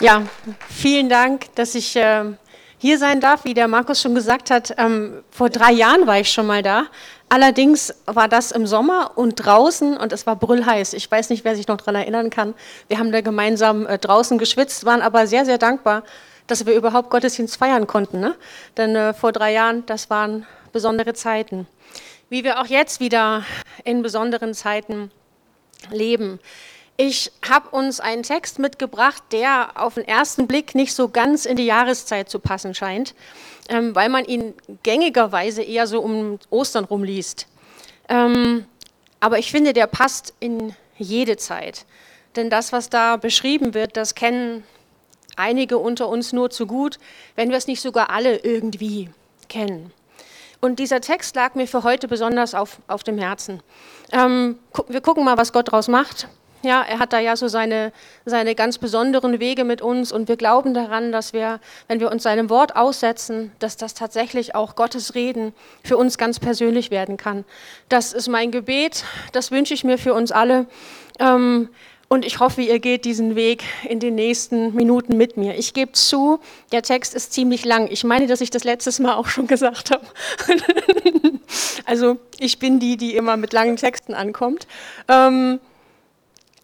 Ja, vielen Dank, dass ich äh, hier sein darf. Wie der Markus schon gesagt hat, ähm, vor drei Jahren war ich schon mal da. Allerdings war das im Sommer und draußen und es war brüllheiß. Ich weiß nicht, wer sich noch daran erinnern kann. Wir haben da gemeinsam äh, draußen geschwitzt, waren aber sehr, sehr dankbar, dass wir überhaupt Gottesdienst feiern konnten. Ne? Denn äh, vor drei Jahren, das waren besondere Zeiten. Wie wir auch jetzt wieder in besonderen Zeiten leben. Ich habe uns einen Text mitgebracht, der auf den ersten Blick nicht so ganz in die Jahreszeit zu passen scheint, ähm, weil man ihn gängigerweise eher so um Ostern rumliest. Ähm, aber ich finde, der passt in jede Zeit. Denn das, was da beschrieben wird, das kennen einige unter uns nur zu gut, wenn wir es nicht sogar alle irgendwie kennen. Und dieser Text lag mir für heute besonders auf, auf dem Herzen. Ähm, wir gucken mal, was Gott daraus macht. Ja, er hat da ja so seine, seine ganz besonderen Wege mit uns und wir glauben daran, dass wir, wenn wir uns seinem Wort aussetzen, dass das tatsächlich auch Gottes Reden für uns ganz persönlich werden kann. Das ist mein Gebet, das wünsche ich mir für uns alle. Ähm, und ich hoffe, ihr geht diesen Weg in den nächsten Minuten mit mir. Ich gebe zu, der Text ist ziemlich lang. Ich meine, dass ich das letztes Mal auch schon gesagt habe. also ich bin die, die immer mit langen Texten ankommt. Ähm,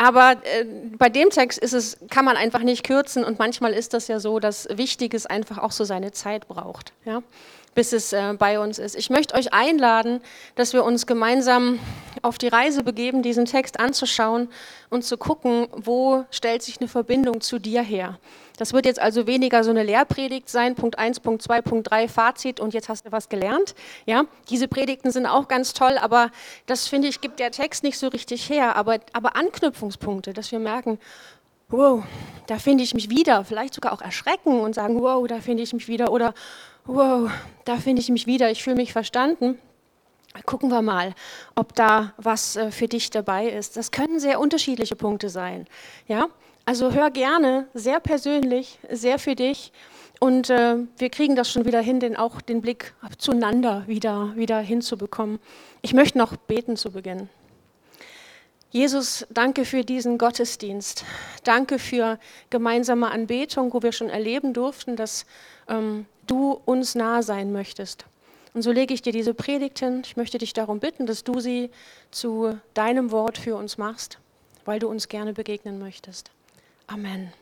aber äh, bei dem Text ist es, kann man einfach nicht kürzen und manchmal ist das ja so, dass Wichtiges einfach auch so seine Zeit braucht, ja, bis es äh, bei uns ist. Ich möchte euch einladen, dass wir uns gemeinsam auf die Reise begeben, diesen Text anzuschauen und zu gucken, wo stellt sich eine Verbindung zu dir her. Das wird jetzt also weniger so eine Lehrpredigt sein, Punkt 1, Punkt 2, Punkt 3, Fazit und jetzt hast du was gelernt. Ja, diese Predigten sind auch ganz toll, aber das finde ich, gibt der Text nicht so richtig her. Aber, aber Anknüpfungspunkte, dass wir merken, wow, da finde ich mich wieder, vielleicht sogar auch erschrecken und sagen, wow, da finde ich mich wieder oder wow, da finde ich mich wieder, ich fühle mich verstanden. Gucken wir mal, ob da was äh, für dich dabei ist. Das können sehr unterschiedliche Punkte sein. Ja, also hör gerne, sehr persönlich, sehr für dich. Und äh, wir kriegen das schon wieder hin, den, auch den Blick zueinander wieder, wieder hinzubekommen. Ich möchte noch beten zu Beginn. Jesus, danke für diesen Gottesdienst. Danke für gemeinsame Anbetung, wo wir schon erleben durften, dass ähm, du uns nah sein möchtest. Und so lege ich dir diese Predigt hin. Ich möchte dich darum bitten, dass du sie zu deinem Wort für uns machst, weil du uns gerne begegnen möchtest. Amen.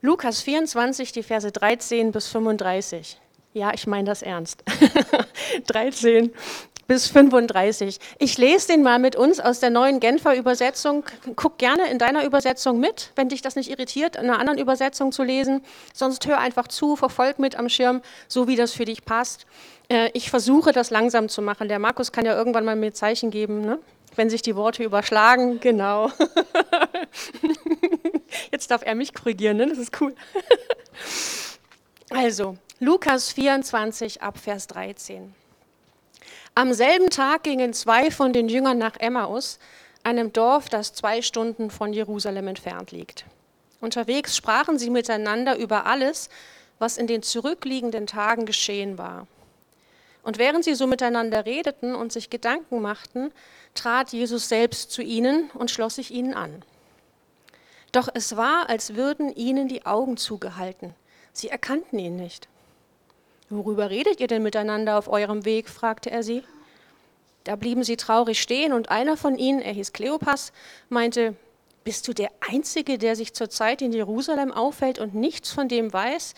Lukas 24, die Verse 13 bis 35. Ja, ich meine das ernst. 13 bis 35. Ich lese den mal mit uns aus der neuen Genfer Übersetzung. Guck gerne in deiner Übersetzung mit, wenn dich das nicht irritiert, in einer anderen Übersetzung zu lesen. Sonst hör einfach zu, verfolg mit am Schirm, so wie das für dich passt. Äh, ich versuche das langsam zu machen. Der Markus kann ja irgendwann mal mir Zeichen geben, ne? Wenn sich die Worte überschlagen. Genau. Jetzt darf er mich korrigieren, ne? das ist cool. Also, Lukas 24 ab Vers 13. Am selben Tag gingen zwei von den Jüngern nach Emmaus, einem Dorf, das zwei Stunden von Jerusalem entfernt liegt. Unterwegs sprachen sie miteinander über alles, was in den zurückliegenden Tagen geschehen war. Und während sie so miteinander redeten und sich Gedanken machten, trat Jesus selbst zu ihnen und schloss sich ihnen an. Doch es war, als würden ihnen die Augen zugehalten. Sie erkannten ihn nicht. Worüber redet ihr denn miteinander auf eurem Weg? fragte er sie. Da blieben sie traurig stehen und einer von ihnen, er hieß Kleopas, meinte, bist du der Einzige, der sich zurzeit in Jerusalem aufhält und nichts von dem weiß,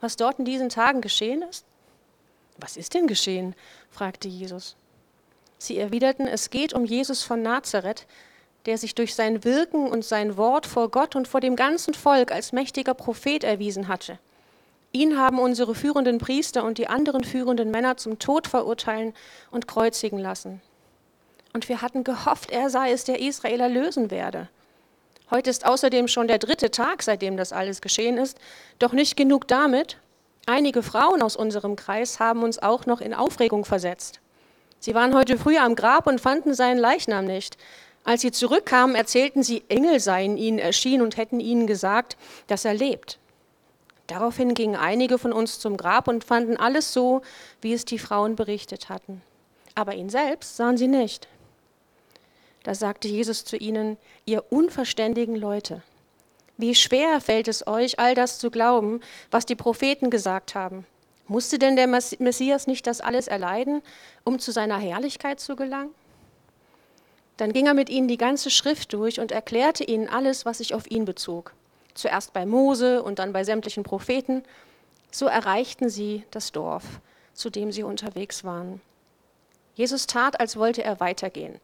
was dort in diesen Tagen geschehen ist? Was ist denn geschehen? fragte Jesus. Sie erwiderten, es geht um Jesus von Nazareth, der sich durch sein Wirken und sein Wort vor Gott und vor dem ganzen Volk als mächtiger Prophet erwiesen hatte. Ihn haben unsere führenden Priester und die anderen führenden Männer zum Tod verurteilen und kreuzigen lassen. Und wir hatten gehofft, er sei es, der Israel erlösen werde. Heute ist außerdem schon der dritte Tag, seitdem das alles geschehen ist. Doch nicht genug damit. Einige Frauen aus unserem Kreis haben uns auch noch in Aufregung versetzt. Sie waren heute früh am Grab und fanden seinen Leichnam nicht. Als sie zurückkamen, erzählten sie, Engel seien ihnen erschienen und hätten ihnen gesagt, dass er lebt. Daraufhin gingen einige von uns zum Grab und fanden alles so, wie es die Frauen berichtet hatten. Aber ihn selbst sahen sie nicht. Da sagte Jesus zu ihnen, ihr unverständigen Leute, Wie schwer fällt es euch, all das zu glauben, was die Propheten gesagt haben? Musste denn der Messias nicht das alles erleiden, um zu seiner Herrlichkeit zu gelangen? Dann ging er mit ihnen die ganze Schrift durch und erklärte ihnen alles, was sich auf ihn bezog. Zuerst bei Mose und dann bei sämtlichen Propheten. So erreichten sie das Dorf, zu dem sie unterwegs waren. Jesus tat, als wollte er weitergehen.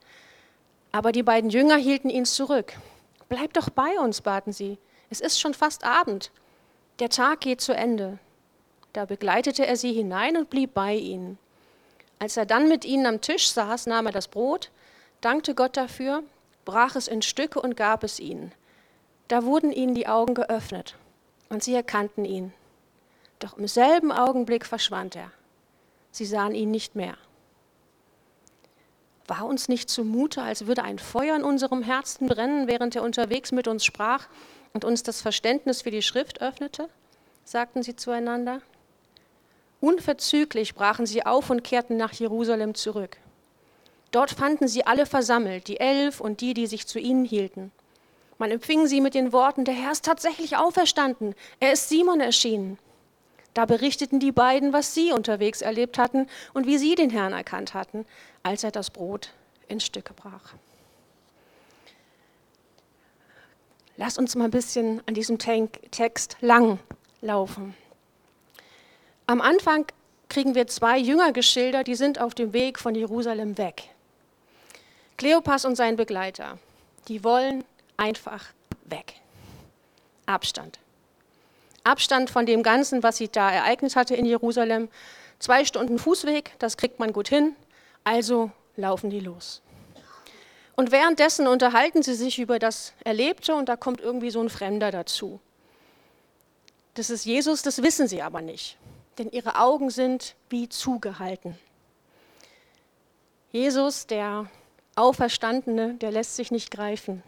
Aber die beiden Jünger hielten ihn zurück. Bleib doch bei uns, baten sie. Es ist schon fast Abend. Der Tag geht zu Ende. Da begleitete er sie hinein und blieb bei ihnen. Als er dann mit ihnen am Tisch saß, nahm er das Brot, dankte Gott dafür, brach es in Stücke und gab es ihnen. Da wurden ihnen die Augen geöffnet und sie erkannten ihn. Doch im selben Augenblick verschwand er. Sie sahen ihn nicht mehr. War uns nicht zumute, als würde ein Feuer in unserem Herzen brennen, während er unterwegs mit uns sprach und uns das Verständnis für die Schrift öffnete? sagten sie zueinander. Unverzüglich brachen sie auf und kehrten nach Jerusalem zurück. Dort fanden sie alle versammelt, die Elf und die, die sich zu ihnen hielten. Man empfing sie mit den Worten, der Herr ist tatsächlich auferstanden, er ist Simon erschienen. Da berichteten die beiden, was sie unterwegs erlebt hatten und wie sie den Herrn erkannt hatten, als er das Brot in Stücke brach. Lass uns mal ein bisschen an diesem Text lang laufen. Am Anfang kriegen wir zwei Jünger geschildert, die sind auf dem Weg von Jerusalem weg. Kleopas und sein Begleiter, die wollen einfach weg. Abstand. Abstand von dem Ganzen, was sich da ereignet hatte in Jerusalem. Zwei Stunden Fußweg, das kriegt man gut hin, also laufen die los. Und währenddessen unterhalten sie sich über das Erlebte und da kommt irgendwie so ein Fremder dazu. Das ist Jesus, das wissen sie aber nicht, denn ihre Augen sind wie zugehalten. Jesus, der Auferstandene, der lässt sich nicht greifen.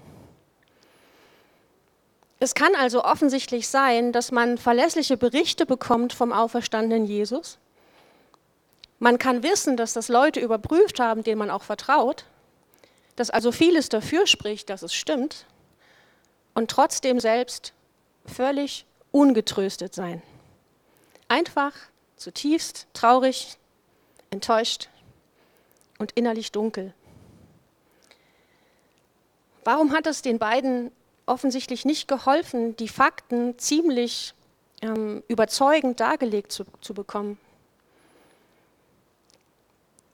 Es kann also offensichtlich sein, dass man verlässliche Berichte bekommt vom auferstandenen Jesus. Man kann wissen, dass das Leute überprüft haben, denen man auch vertraut, dass also vieles dafür spricht, dass es stimmt und trotzdem selbst völlig ungetröstet sein. Einfach zutiefst traurig, enttäuscht und innerlich dunkel. Warum hat es den beiden offensichtlich nicht geholfen, die Fakten ziemlich ähm, überzeugend dargelegt zu, zu bekommen.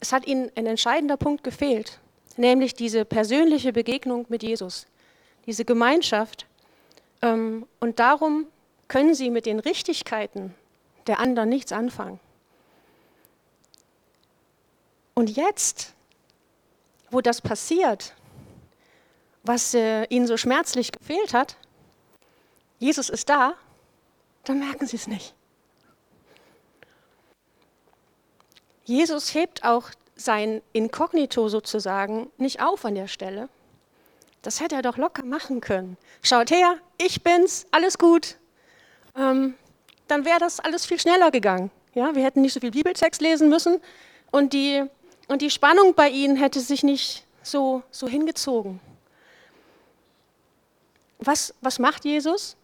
Es hat ihnen ein entscheidender Punkt gefehlt, nämlich diese persönliche Begegnung mit Jesus, diese Gemeinschaft. Ähm, und darum können sie mit den Richtigkeiten der anderen nichts anfangen. Und jetzt, wo das passiert, was äh, ihnen so schmerzlich gefehlt hat, Jesus ist da, dann merken sie es nicht. Jesus hebt auch sein Inkognito sozusagen nicht auf an der Stelle. Das hätte er doch locker machen können. Schaut her, ich bin's, alles gut. Ähm, dann wäre das alles viel schneller gegangen. Ja, wir hätten nicht so viel Bibeltext lesen müssen und die, und die Spannung bei ihnen hätte sich nicht so, so hingezogen. Was, was macht Jesus?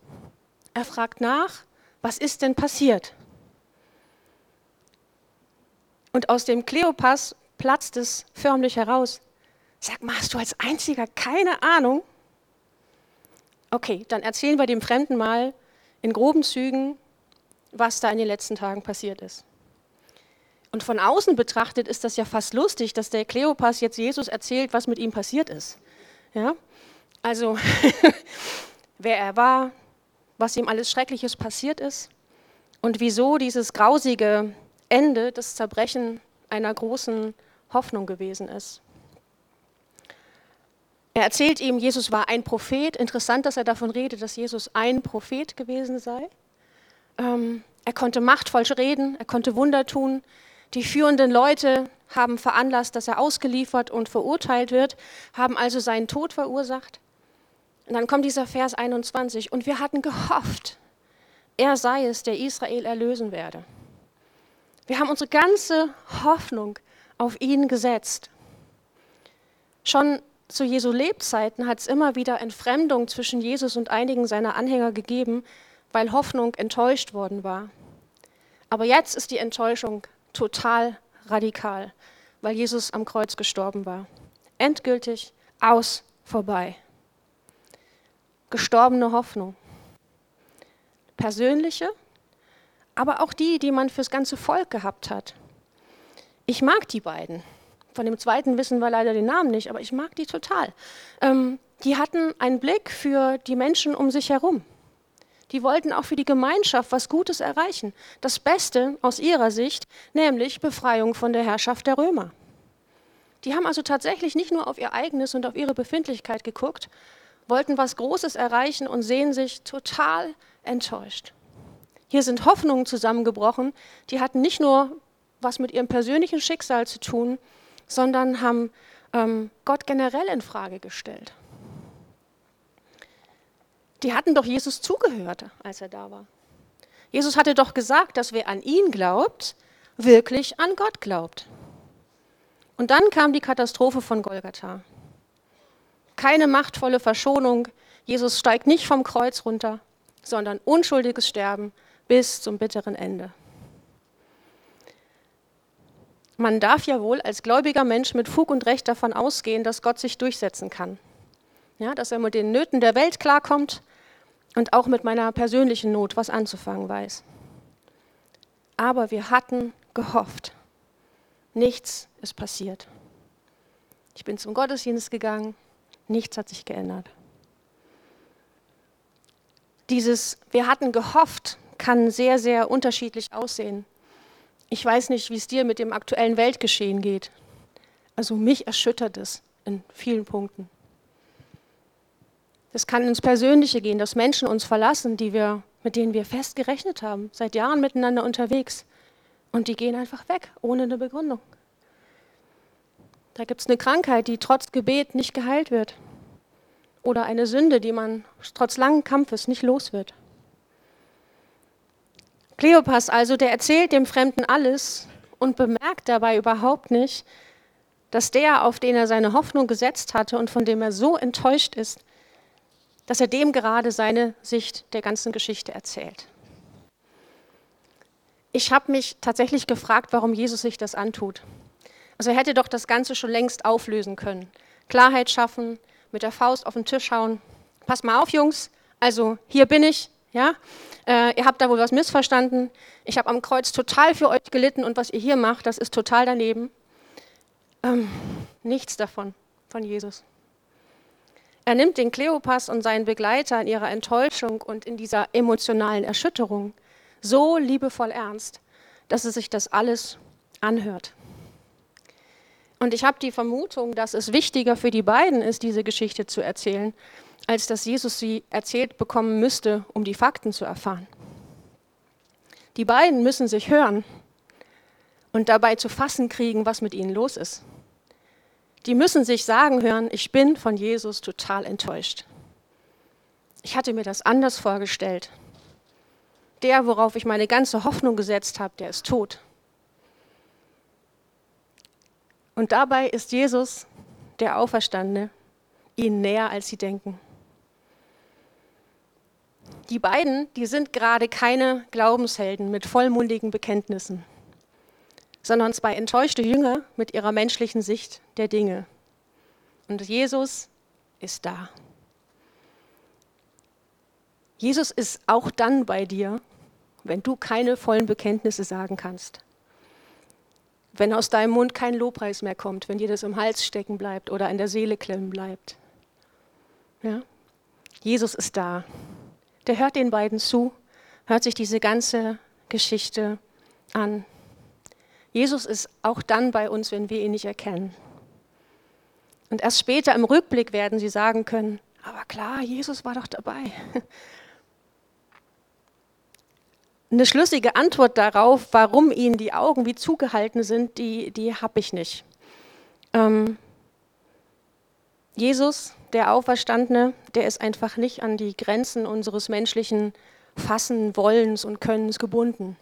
Er fragt nach, was ist denn passiert? Und aus dem Kleopas platzt es förmlich heraus. Sag mal, hast du als einziger keine Ahnung? Okay, dann erzählen wir dem Fremden mal in groben Zügen, was da in den letzten Tagen passiert ist. Und von außen betrachtet ist das ja fast lustig, dass der Kleopas jetzt Jesus erzählt, was mit ihm passiert ist. Ja? Also, wer er war, was ihm alles Schreckliches passiert ist und wieso dieses grausige Ende, das Zerbrechen einer großen Hoffnung gewesen ist. Er erzählt ihm, Jesus war ein Prophet. Interessant, dass er davon redet, dass Jesus ein Prophet gewesen sei. Ähm, er konnte machtvoll reden, er konnte Wunder tun. Die führenden Leute haben veranlasst, dass er ausgeliefert und verurteilt wird, haben also seinen Tod verursacht. Und dann kommt dieser Vers 21. Und wir hatten gehofft, er sei es, der Israel erlösen werde. Wir haben unsere ganze Hoffnung auf ihn gesetzt. Schon zu Jesu Lebzeiten hat es immer wieder Entfremdung zwischen Jesus und einigen seiner Anhänger gegeben, weil Hoffnung enttäuscht worden war. Aber jetzt ist die Enttäuschung total radikal, weil Jesus am Kreuz gestorben war. Endgültig aus, vorbei. Gestorbene Hoffnung. Persönliche, aber auch die, die man fürs ganze Volk gehabt hat. Ich mag die beiden. Von dem zweiten wissen wir leider den Namen nicht, aber ich mag die total. Ähm, die hatten einen Blick für die Menschen um sich herum. Die wollten auch für die Gemeinschaft was Gutes erreichen. Das Beste aus ihrer Sicht, nämlich Befreiung von der Herrschaft der Römer. Die haben also tatsächlich nicht nur auf ihr eigenes und auf ihre Befindlichkeit geguckt, wollten was Großes erreichen und sehen sich total enttäuscht. Hier sind Hoffnungen zusammengebrochen, die hatten nicht nur was mit ihrem persönlichen Schicksal zu tun, sondern haben ähm, Gott generell in Frage gestellt. Die hatten doch Jesus zugehört, als er da war. Jesus hatte doch gesagt, dass wer an ihn glaubt, wirklich an Gott glaubt. Und dann kam die Katastrophe von Golgatha. Keine machtvolle Verschonung. Jesus steigt nicht vom Kreuz runter, sondern unschuldiges Sterben bis zum bitteren Ende. Man darf ja wohl als gläubiger Mensch mit Fug und Recht davon ausgehen, dass Gott sich durchsetzen kann. Ja, dass er mit den Nöten der Welt klarkommt und auch mit meiner persönlichen Not was anzufangen weiß. Aber wir hatten gehofft. Nichts ist passiert. Ich bin zum Gottesdienst gegangen, nichts hat sich geändert. Dieses Wir hatten gehofft kann sehr, sehr unterschiedlich aussehen. Ich weiß nicht, wie es dir mit dem aktuellen Weltgeschehen geht. Also mich erschüttert es in vielen Punkten. Es kann ins Persönliche gehen, dass Menschen uns verlassen, die wir, mit denen wir fest gerechnet haben, seit Jahren miteinander unterwegs. Und die gehen einfach weg, ohne eine Begründung. Da gibt es eine Krankheit, die trotz Gebet nicht geheilt wird. Oder eine Sünde, die man trotz langen Kampfes nicht los wird. Kleopas also, der erzählt dem Fremden alles und bemerkt dabei überhaupt nicht, dass der, auf den er seine Hoffnung gesetzt hatte und von dem er so enttäuscht ist, dass er dem gerade seine Sicht der ganzen Geschichte erzählt. Ich habe mich tatsächlich gefragt, warum Jesus sich das antut. Also er hätte doch das Ganze schon längst auflösen können. Klarheit schaffen, mit der Faust auf den Tisch hauen. Pass mal auf, Jungs. Also hier bin ich, ja, äh, ihr habt da wohl was missverstanden. Ich habe am Kreuz total für euch gelitten und was ihr hier macht, das ist total daneben. Ähm, nichts davon von Jesus. Er nimmt den Kleopas und seinen Begleiter in ihrer Enttäuschung und in dieser emotionalen Erschütterung so liebevoll ernst, dass er sich das alles anhört. Und ich habe die Vermutung, dass es wichtiger für die beiden ist, diese Geschichte zu erzählen, als dass Jesus sie erzählt bekommen müsste, um die Fakten zu erfahren. Die beiden müssen sich hören und dabei zu fassen kriegen, was mit ihnen los ist. Die müssen sich sagen hören, ich bin von Jesus total enttäuscht. Ich hatte mir das anders vorgestellt. Der, worauf ich meine ganze Hoffnung gesetzt habe, der ist tot. Und dabei ist Jesus, der Auferstandene, ihnen näher, als sie denken. Die beiden, die sind gerade keine Glaubenshelden mit vollmundigen Bekenntnissen, sondern zwei enttäuschte Jünger mit ihrer menschlichen Sicht der Dinge. Und Jesus ist da. Jesus ist auch dann bei dir, wenn du keine vollen Bekenntnisse sagen kannst. Wenn aus deinem Mund kein Lobpreis mehr kommt, wenn dir das im Hals stecken bleibt oder in der Seele klemmen bleibt. Ja? Jesus ist da der hört den beiden zu, hört sich diese ganze Geschichte an. Jesus ist auch dann bei uns, wenn wir ihn nicht erkennen. Und erst später im Rückblick werden sie sagen können, aber klar, Jesus war doch dabei. Eine schlüssige Antwort darauf, warum ihnen die Augen wie zugehalten sind, die, die habe ich nicht. Ähm, Jesus der Auferstandene, der ist einfach nicht an die Grenzen unseres menschlichen Fassen, Wollens und Könnens gebunden.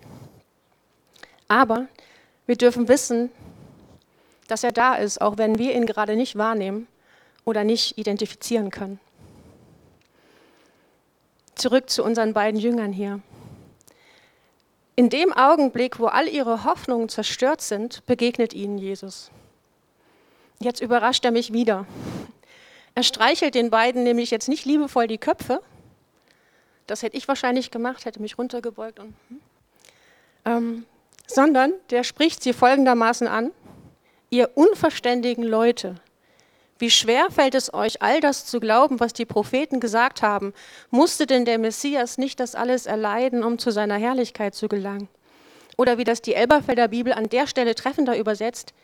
Aber wir dürfen wissen, dass er da ist, auch wenn wir ihn gerade nicht wahrnehmen oder nicht identifizieren können. Zurück zu unseren beiden Jüngern hier. In dem Augenblick, wo all ihre Hoffnungen zerstört sind, begegnet ihnen Jesus. Jetzt überrascht er mich wieder. Er streichelt den beiden nämlich jetzt nicht liebevoll die Köpfe. Das hätte ich wahrscheinlich gemacht, hätte mich runtergebeugt. Und, hm. ähm, sondern der spricht sie folgendermaßen an. Ihr unverständigen Leute, wie schwer fällt es euch, all das zu glauben, was die Propheten gesagt haben? Musste denn der Messias nicht das alles erleiden, um zu seiner Herrlichkeit zu gelangen? Oder wie das die Elberfelder Bibel an der Stelle treffender übersetzt,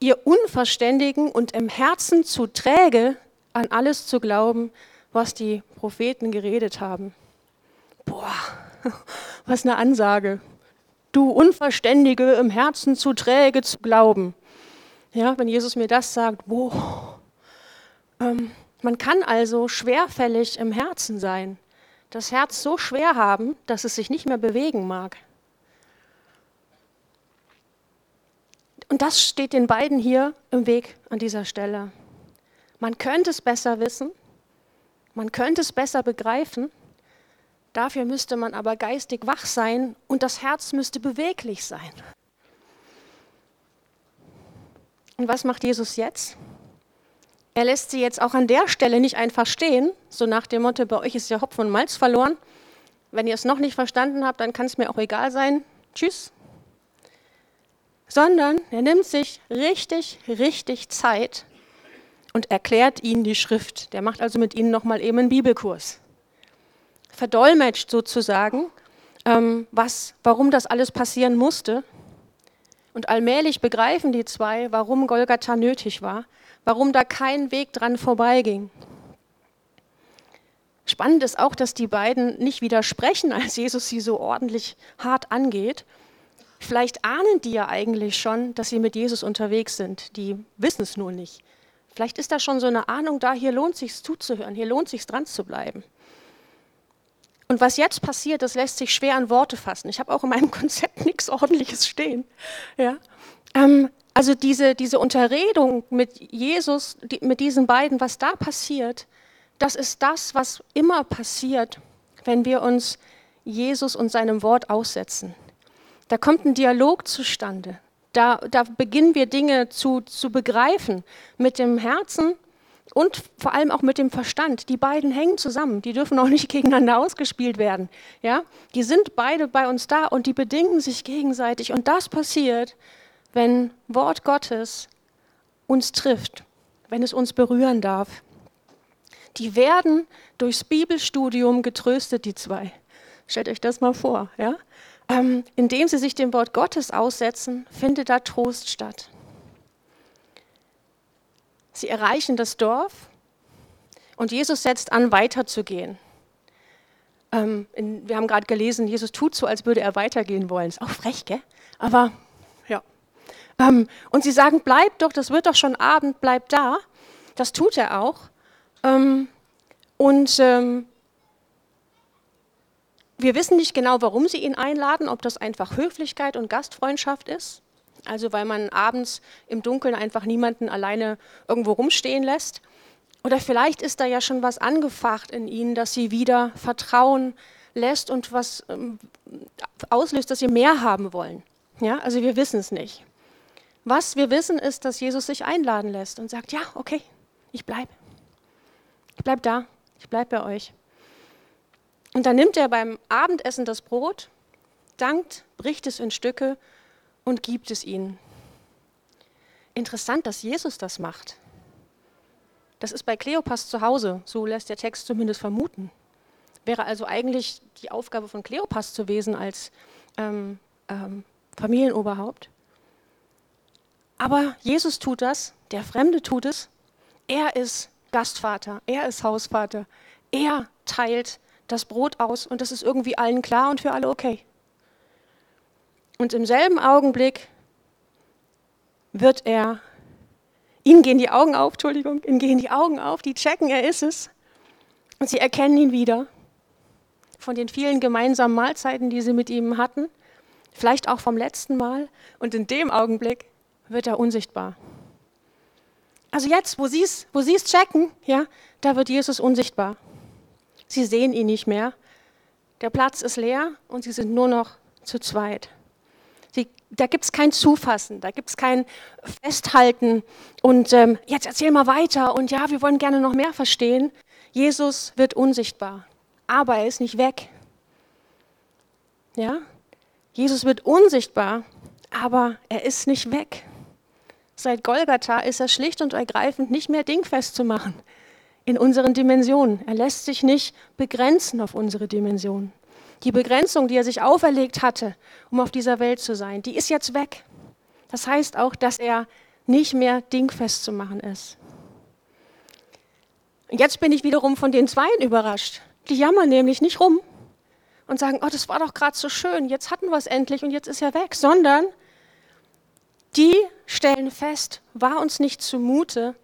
ihr Unverständigen und im Herzen zu träge, an alles zu glauben, was die Propheten geredet haben. Boah, was eine Ansage. Du Unverständige, im Herzen zu träge zu glauben. Ja, wenn Jesus mir das sagt, boah, ähm, man kann also schwerfällig im Herzen sein, das Herz so schwer haben, dass es sich nicht mehr bewegen mag. Und das steht den beiden hier im Weg an dieser Stelle. Man könnte es besser wissen, man könnte es besser begreifen, dafür müsste man aber geistig wach sein und das Herz müsste beweglich sein. Und was macht Jesus jetzt? Er lässt sie jetzt auch an der Stelle nicht einfach stehen, so nach dem Motto, bei euch ist ja Hopfen und Malz verloren. Wenn ihr es noch nicht verstanden habt, dann kann es mir auch egal sein. Tschüss. Sondern er nimmt sich richtig, richtig Zeit und erklärt ihnen die Schrift. Der macht also mit ihnen nochmal eben einen Bibelkurs. Verdolmetscht sozusagen, ähm, was, warum das alles passieren musste. Und allmählich begreifen die zwei, warum Golgatha nötig war warum da kein Weg dran vorbeiging. Spannend ist auch, dass die beiden nicht widersprechen, als Jesus sie so ordentlich hart angeht. Vielleicht ahnen die ja eigentlich schon, dass sie mit Jesus unterwegs sind. Die wissen es nur nicht. Vielleicht ist da schon so eine Ahnung da, hier lohnt sich zuzuhören, hier lohnt sich dran zu bleiben. Und was jetzt passiert, das lässt sich schwer in Worte fassen. Ich habe auch in meinem Konzept nichts Ordentliches stehen. Ja? Ähm, also diese, diese Unterredung mit Jesus, die, mit diesen beiden, was da passiert, das ist das, was immer passiert, wenn wir uns Jesus und seinem Wort aussetzen. Da kommt ein Dialog zustande. Da, da beginnen wir Dinge zu, zu begreifen mit dem Herzen und vor allem auch mit dem Verstand. Die beiden hängen zusammen, die dürfen auch nicht gegeneinander ausgespielt werden. Ja? Die sind beide bei uns da und die bedingen sich gegenseitig. Und das passiert, wenn Wort Gottes uns trifft, wenn es uns berühren darf. Die werden durchs Bibelstudium getröstet, die zwei. Stellt euch das mal vor. Ja? Ähm, indem sie sich dem Wort Gottes aussetzen, findet da Trost statt. Sie erreichen das Dorf und Jesus setzt an, weiterzugehen. Ähm, in, wir haben gerade gelesen, Jesus tut so, als würde er weitergehen wollen. Ist auch frech, gell? Aber ähm, und sie sagen, bleib doch, das wird doch schon Abend, bleib da. Das tut er auch. Ähm, und ähm, wir wissen nicht genau, warum sie ihn einladen, ob das einfach Höflichkeit und Gastfreundschaft ist. Also weil man abends im Dunkeln einfach niemanden alleine irgendwo rumstehen lässt. Oder vielleicht ist da ja schon was angefacht in ihnen, dass sie wieder Vertrauen lässt und was ähm, auslöst, dass sie mehr haben wollen. Ja, also wir wissen es nicht. Was wir wissen, ist, dass Jesus sich einladen lässt und sagt, ja, okay, ich bleibe. Ich bleibe da, ich bleibe bei euch. Und dann nimmt er beim Abendessen das Brot, dankt, bricht es in Stücke und gibt es ihnen. Interessant, dass Jesus das macht. Das ist bei Kleopas zu Hause, so lässt der Text zumindest vermuten. Wäre also eigentlich die Aufgabe von Kleopas zu gewesen als ähm, ähm, Familienoberhaupt. Aber Jesus tut das, der Fremde tut es. Er ist Gastvater, er ist Hausvater. Er teilt das Brot aus und das ist irgendwie allen klar und für alle okay. Und im selben Augenblick wird er, ihnen gehen die Augen auf, Entschuldigung, ihnen gehen die Augen auf, die checken, er ist es. Und sie erkennen ihn wieder von den vielen gemeinsamen Mahlzeiten, die sie mit ihm hatten, vielleicht auch vom letzten Mal. Und in dem Augenblick wird er unsichtbar. Also jetzt, wo sie es wo checken, ja, da wird Jesus unsichtbar. Sie sehen ihn nicht mehr. Der Platz ist leer und sie sind nur noch zu zweit. Sie, da gibt es kein Zufassen, da gibt es kein Festhalten und ähm, jetzt erzähl mal weiter und ja, wir wollen gerne noch mehr verstehen. Jesus wird unsichtbar, aber er ist nicht weg. Ja? Jesus wird unsichtbar, aber er ist nicht weg. Seit Golgatha ist er schlicht und ergreifend nicht mehr dingfest zu machen in unseren Dimensionen. Er lässt sich nicht begrenzen auf unsere Dimensionen. Die Begrenzung, die er sich auferlegt hatte, um auf dieser Welt zu sein, die ist jetzt weg. Das heißt auch, dass er nicht mehr dingfest zu machen ist. Und jetzt bin ich wiederum von den Zweien überrascht. Die jammern nämlich nicht rum und sagen, oh, das war doch gerade so schön, jetzt hatten wir es endlich und jetzt ist er weg, sondern die stellen fest, war uns nicht zumute,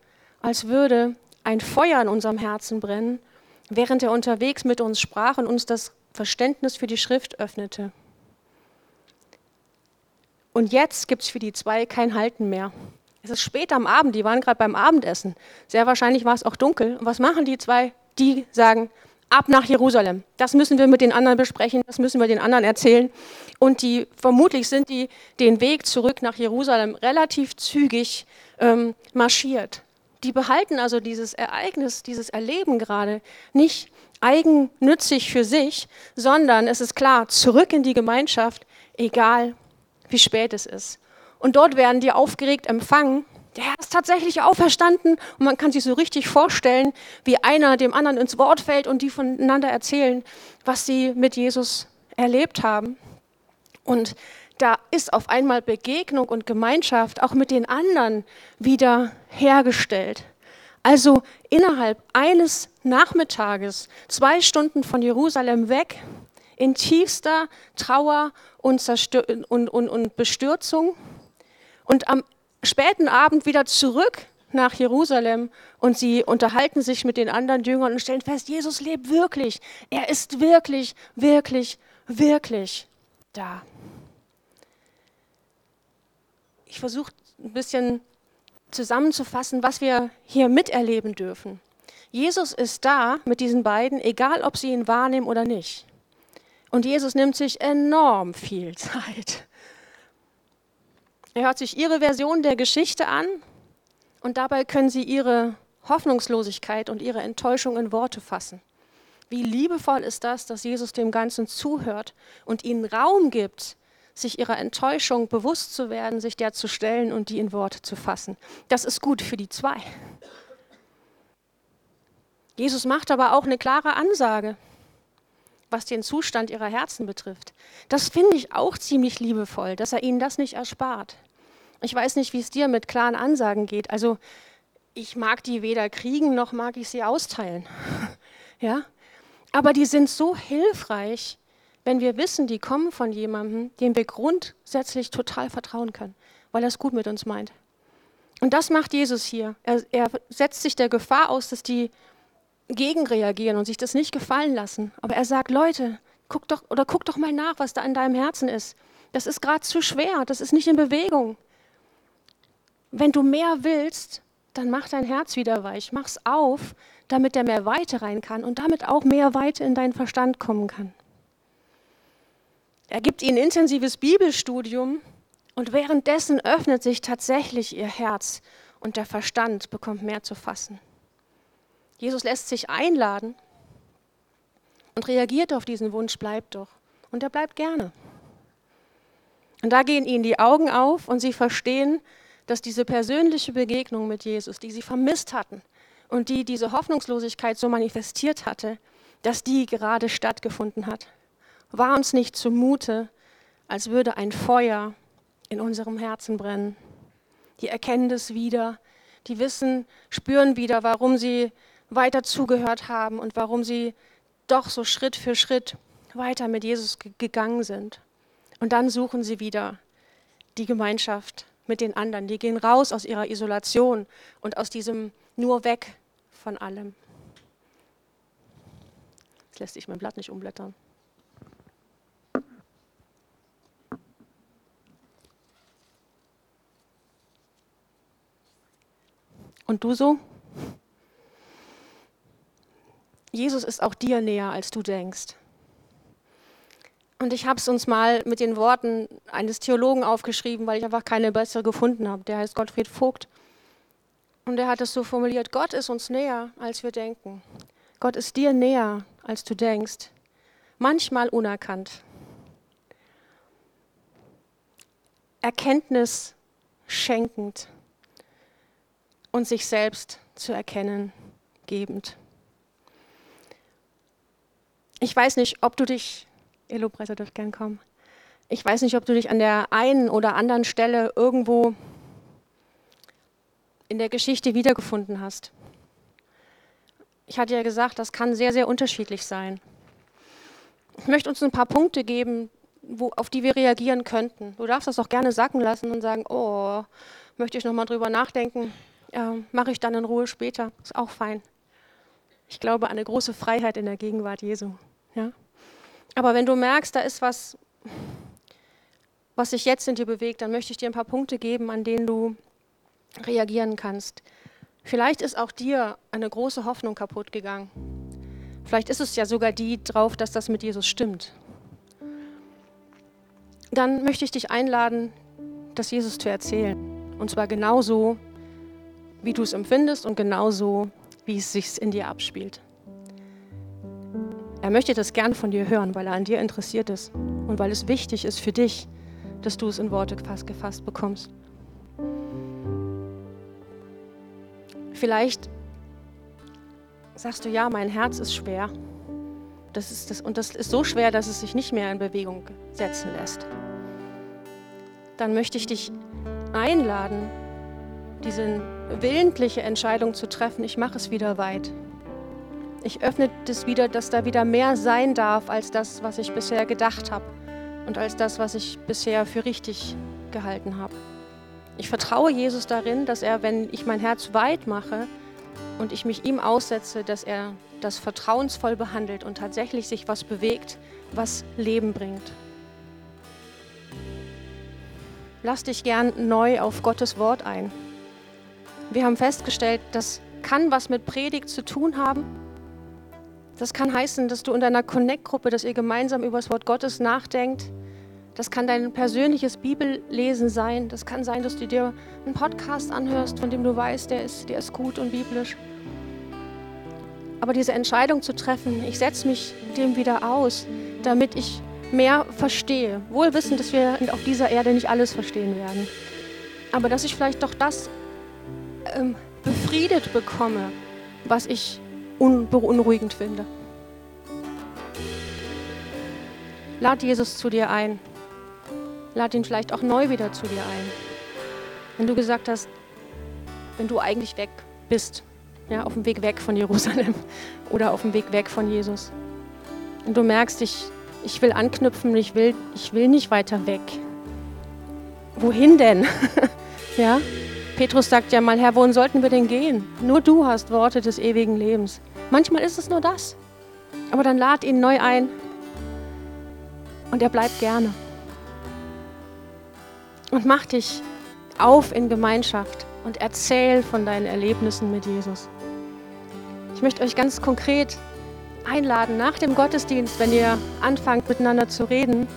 als würde ein Feuer in unserem Herzen brennen, während er unterwegs mit uns sprach und uns das Verständnis für die Schrift öffnete. Und jetzt gibt es für die zwei kein Halten mehr. Es ist spät am Abend, die waren gerade beim Abendessen. Sehr wahrscheinlich war es auch dunkel. Und was machen die zwei? Die sagen, ab nach Jerusalem. Das müssen wir mit den anderen besprechen, das müssen wir den anderen erzählen. Und die vermutlich sind die den Weg zurück nach Jerusalem relativ zügig ähm, marschiert. Die behalten also dieses Ereignis, dieses Erleben gerade nicht eigennützig für sich, sondern es ist klar, zurück in die Gemeinschaft, egal wie spät es ist. Und dort werden die aufgeregt empfangen. Der Herr ist tatsächlich auferstanden und man kann sich so richtig vorstellen, wie einer dem anderen ins Wort fällt und die voneinander erzählen, was sie mit Jesus erlebt haben. Und da ist auf einmal Begegnung und Gemeinschaft auch mit den anderen wieder hergestellt. Also innerhalb eines Nachmittages, zwei Stunden von Jerusalem weg, in tiefster Trauer und, und, und, und Bestürzung und am späten Abend wieder zurück nach Jerusalem und sie unterhalten sich mit den anderen Jüngern und stellen fest, Jesus lebt wirklich. Er ist wirklich, wirklich, wirklich da. Ich versuche ein bisschen zusammenzufassen, was wir hier miterleben dürfen. Jesus ist da mit diesen beiden, egal ob sie ihn wahrnehmen oder nicht. Und Jesus nimmt sich enorm viel Zeit. Er hört sich ihre Version der Geschichte an und dabei können sie ihre Hoffnungslosigkeit und ihre Enttäuschung in Worte fassen. Wie liebevoll ist das, dass Jesus dem Ganzen zuhört und ihnen Raum gibt, sich ihrer Enttäuschung bewusst zu werden, sich der zu stellen und die in Worte zu fassen. Das ist gut für die zwei. Jesus macht aber auch eine klare Ansage, was den Zustand ihrer Herzen betrifft. Das finde ich auch ziemlich liebevoll, dass er ihnen das nicht erspart. Ich weiß nicht, wie es dir mit klaren Ansagen geht. Also ich mag die weder kriegen noch mag ich sie austeilen. ja? Aber die sind so hilfreich, wenn wir wissen, die kommen von jemandem, dem wir grundsätzlich total vertrauen können, weil er es gut mit uns meint. Und das macht Jesus hier. Er, er setzt sich der Gefahr aus, dass die gegenreagieren und sich das nicht gefallen lassen. Aber er sagt, Leute, guck doch oder guck doch mal nach, was da in deinem Herzen ist. Das ist gerade zu schwer, das ist nicht in Bewegung. Wenn du mehr willst, dann mach dein Herz wieder weich, mach's auf, damit der mehr Weite rein kann und damit auch mehr Weite in deinen Verstand kommen kann. Er gibt ihnen intensives Bibelstudium und währenddessen öffnet sich tatsächlich ihr Herz und der Verstand bekommt mehr zu fassen. Jesus lässt sich einladen und reagiert auf diesen Wunsch, bleibt doch. Und er bleibt gerne. Und da gehen ihnen die Augen auf und sie verstehen, dass diese persönliche Begegnung mit Jesus, die sie vermisst hatten und die diese Hoffnungslosigkeit so manifestiert hatte, dass die gerade stattgefunden hat. War uns nicht zumute, als würde ein Feuer in unserem Herzen brennen. Die erkennen das wieder, die wissen, spüren wieder, warum sie weiter zugehört haben und warum sie doch so Schritt für Schritt weiter mit Jesus gegangen sind. Und dann suchen sie wieder die Gemeinschaft mit den anderen. Die gehen raus aus ihrer Isolation und aus diesem nur weg von allem. Jetzt lässt sich mein Blatt nicht umblättern. Und du so? Jesus ist auch dir näher, als du denkst. Und ich habe es uns mal mit den Worten eines Theologen aufgeschrieben, weil ich einfach keine bessere gefunden habe. Der heißt Gottfried Vogt. Und er hat es so formuliert, Gott ist uns näher, als wir denken. Gott ist dir näher, als du denkst. Manchmal unerkannt. Erkenntnis schenkend und sich selbst zu erkennen gebend. Ich weiß nicht, ob du dich, ihr Lobpreiser dürft gern kommen, ich weiß nicht, ob du dich an der einen oder anderen Stelle irgendwo in der Geschichte wiedergefunden hast. Ich hatte ja gesagt, das kann sehr, sehr unterschiedlich sein. Ich möchte uns ein paar Punkte geben, wo, auf die wir reagieren könnten. Du darfst das auch gerne sacken lassen und sagen, oh, möchte ich nochmal drüber nachdenken, äh, mache ich dann in Ruhe später. Ist auch fein. Ich glaube an eine große Freiheit in der Gegenwart Jesu. Ja? Aber wenn du merkst, da ist was, was sich jetzt in dir bewegt, dann möchte ich dir ein paar Punkte geben, an denen du reagieren kannst. Vielleicht ist auch dir eine große Hoffnung kaputt gegangen. Vielleicht ist es ja sogar die drauf, dass das mit Jesus stimmt dann möchte ich dich einladen, das Jesus zu erzählen. Und zwar genauso, wie du es empfindest und genauso, wie es sich in dir abspielt. Er möchte das gern von dir hören, weil er an dir interessiert ist und weil es wichtig ist für dich, dass du es in Worte gefasst bekommst. Vielleicht sagst du, ja, mein Herz ist schwer. Das ist das, und das ist so schwer, dass es sich nicht mehr in Bewegung setzen lässt dann möchte ich dich einladen, diese willentliche Entscheidung zu treffen, ich mache es wieder weit. Ich öffne das wieder, dass da wieder mehr sein darf als das, was ich bisher gedacht habe und als das, was ich bisher für richtig gehalten habe. Ich vertraue Jesus darin, dass er, wenn ich mein Herz weit mache und ich mich ihm aussetze, dass er das vertrauensvoll behandelt und tatsächlich sich was bewegt, was Leben bringt. lass dich gern neu auf Gottes Wort ein. Wir haben festgestellt, das kann was mit Predigt zu tun haben. Das kann heißen, dass du in deiner Connect-Gruppe, dass ihr gemeinsam über das Wort Gottes nachdenkt. Das kann dein persönliches Bibellesen sein. Das kann sein, dass du dir einen Podcast anhörst, von dem du weißt, der ist, der ist gut und biblisch. Aber diese Entscheidung zu treffen, ich setze mich dem wieder aus, damit ich mehr verstehe. Wohl wissend, dass wir auf dieser Erde nicht alles verstehen werden. Aber dass ich vielleicht doch das ähm, befriedet bekomme, was ich beunruhigend finde. Lad Jesus zu dir ein. Lad ihn vielleicht auch neu wieder zu dir ein. Wenn du gesagt hast, wenn du eigentlich weg bist, ja, auf dem Weg weg von Jerusalem oder auf dem Weg weg von Jesus. Und du merkst, ich, ich will anknüpfen, ich will, ich will nicht weiter weg. Wohin denn? ja? Petrus sagt ja mal, Herr, wohin sollten wir denn gehen? Nur du hast Worte des ewigen Lebens. Manchmal ist es nur das. Aber dann lad ihn neu ein und er bleibt gerne. Und mach dich auf in Gemeinschaft und erzähl von deinen Erlebnissen mit Jesus. Ich möchte euch ganz konkret einladen, nach dem Gottesdienst, wenn ihr anfangt miteinander zu reden,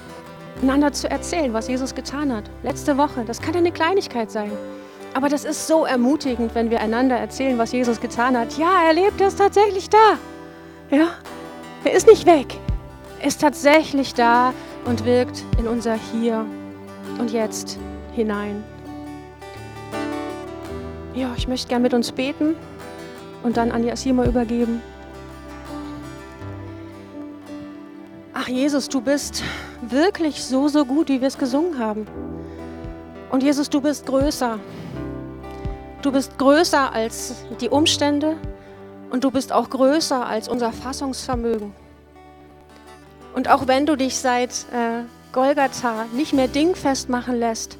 einander zu erzählen, was Jesus getan hat. Letzte Woche, das kann eine Kleinigkeit sein. Aber das ist so ermutigend, wenn wir einander erzählen, was Jesus getan hat. Ja, er lebt, er ist tatsächlich da. Ja, er ist nicht weg. Er ist tatsächlich da und wirkt in unser Hier und Jetzt hinein. Ja, ich möchte gern mit uns beten und dann an die Asima übergeben. ach Jesus, du bist wirklich so, so gut, wie wir es gesungen haben. Und Jesus, du bist größer. Du bist größer als die Umstände und du bist auch größer als unser Fassungsvermögen. Und auch wenn du dich seit äh, Golgatha nicht mehr dingfest machen lässt,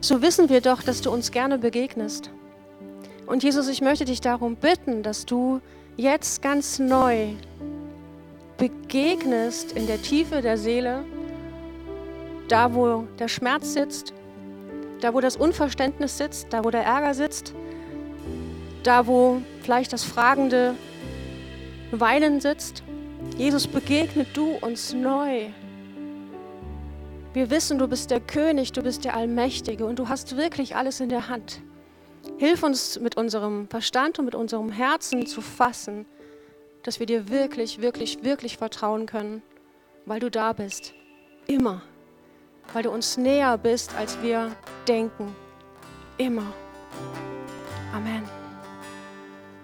so wissen wir doch, dass du uns gerne begegnest. Und Jesus, ich möchte dich darum bitten, dass du jetzt ganz neu begegnest in der Tiefe der Seele, da wo der Schmerz sitzt, da wo das Unverständnis sitzt, da wo der Ärger sitzt, da wo vielleicht das fragende Weinen sitzt, Jesus, begegnet du uns neu. Wir wissen, du bist der König, du bist der Allmächtige und du hast wirklich alles in der Hand. Hilf uns mit unserem Verstand und mit unserem Herzen zu fassen, dass wir dir wirklich, wirklich, wirklich vertrauen können, weil du da bist. Immer. Weil du uns näher bist, als wir denken. Immer. Amen.